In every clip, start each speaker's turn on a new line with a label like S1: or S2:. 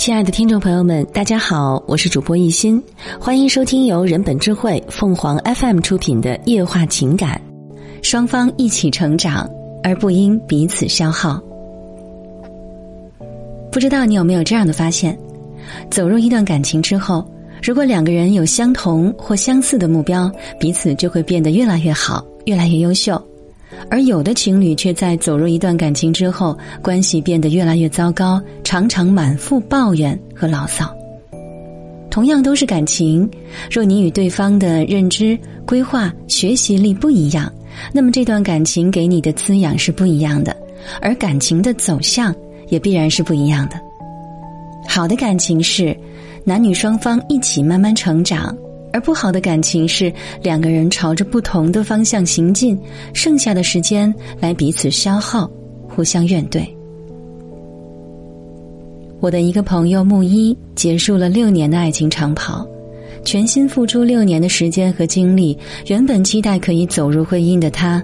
S1: 亲爱的听众朋友们，大家好，我是主播一心，欢迎收听由人本智慧凤凰 FM 出品的夜话情感。双方一起成长，而不因彼此消耗。不知道你有没有这样的发现：走入一段感情之后，如果两个人有相同或相似的目标，彼此就会变得越来越好，越来越优秀。而有的情侣却在走入一段感情之后，关系变得越来越糟糕，常常满腹抱怨和牢骚。同样都是感情，若你与对方的认知、规划、学习力不一样，那么这段感情给你的滋养是不一样的，而感情的走向也必然是不一样的。好的感情是男女双方一起慢慢成长。而不好的感情是两个人朝着不同的方向行进，剩下的时间来彼此消耗，互相怨怼。我的一个朋友木一结束了六年的爱情长跑，全心付出六年的时间和精力，原本期待可以走入婚姻的她，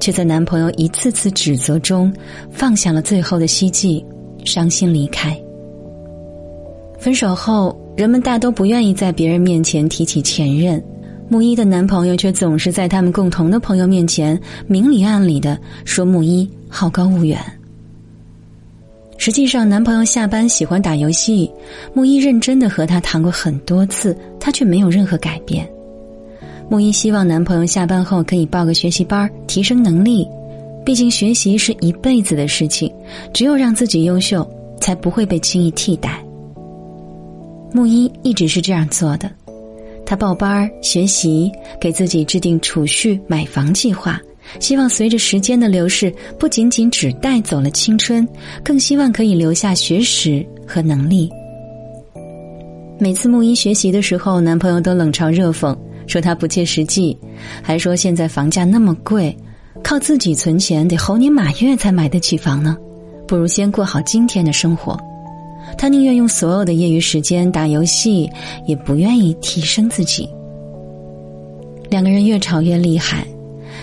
S1: 却在男朋友一次次指责中放下了最后的希冀，伤心离开。分手后。人们大都不愿意在别人面前提起前任，木一的男朋友却总是在他们共同的朋友面前明里暗里的说木一好高骛远。实际上，男朋友下班喜欢打游戏，木一认真的和他谈过很多次，他却没有任何改变。木一希望男朋友下班后可以报个学习班提升能力，毕竟学习是一辈子的事情，只有让自己优秀，才不会被轻易替代。木一一直是这样做的，他报班学习，给自己制定储蓄、买房计划，希望随着时间的流逝，不仅仅只带走了青春，更希望可以留下学识和能力。每次木一学习的时候，男朋友都冷嘲热讽，说他不切实际，还说现在房价那么贵，靠自己存钱得猴年马月才买得起房呢，不如先过好今天的生活。他宁愿用所有的业余时间打游戏，也不愿意提升自己。两个人越吵越厉害，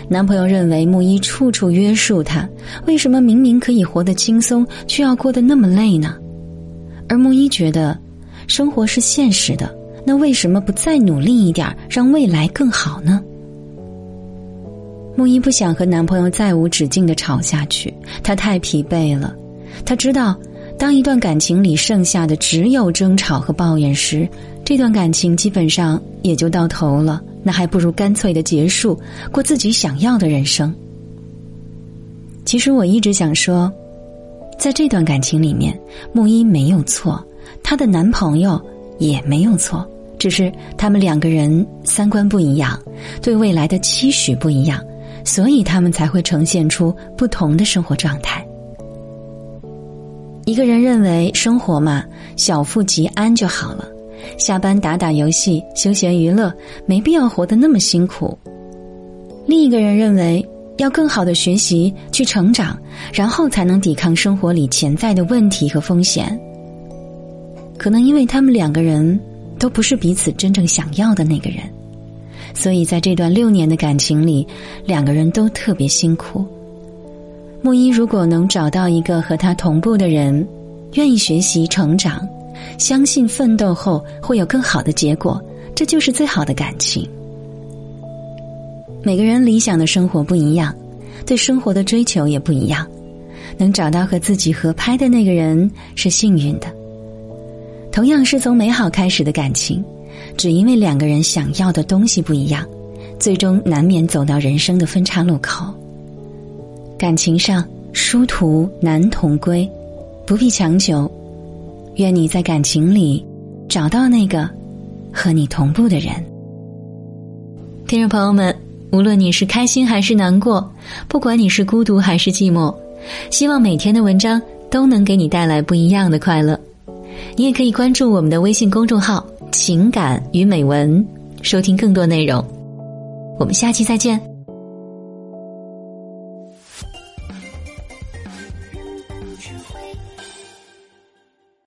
S1: 男朋友认为木一处处约束他，为什么明明可以活得轻松，却要过得那么累呢？而木一觉得，生活是现实的，那为什么不再努力一点，让未来更好呢？木一不想和男朋友再无止境的吵下去，她太疲惫了，她知道。当一段感情里剩下的只有争吵和抱怨时，这段感情基本上也就到头了。那还不如干脆的结束，过自己想要的人生。其实我一直想说，在这段感情里面，木一没有错，她的男朋友也没有错，只是他们两个人三观不一样，对未来的期许不一样，所以他们才会呈现出不同的生活状态。一个人认为生活嘛，小富即安就好了，下班打打游戏，休闲娱乐，没必要活得那么辛苦。另一个人认为要更好的学习，去成长，然后才能抵抗生活里潜在的问题和风险。可能因为他们两个人都不是彼此真正想要的那个人，所以在这段六年的感情里，两个人都特别辛苦。木一如果能找到一个和他同步的人，愿意学习成长，相信奋斗后会有更好的结果，这就是最好的感情。每个人理想的生活不一样，对生活的追求也不一样，能找到和自己合拍的那个人是幸运的。同样是从美好开始的感情，只因为两个人想要的东西不一样，最终难免走到人生的分岔路口。感情上殊途难同归，不必强求。愿你在感情里找到那个和你同步的人。听众朋友们，无论你是开心还是难过，不管你是孤独还是寂寞，希望每天的文章都能给你带来不一样的快乐。你也可以关注我们的微信公众号“情感与美文”，收听更多内容。我们下期再见。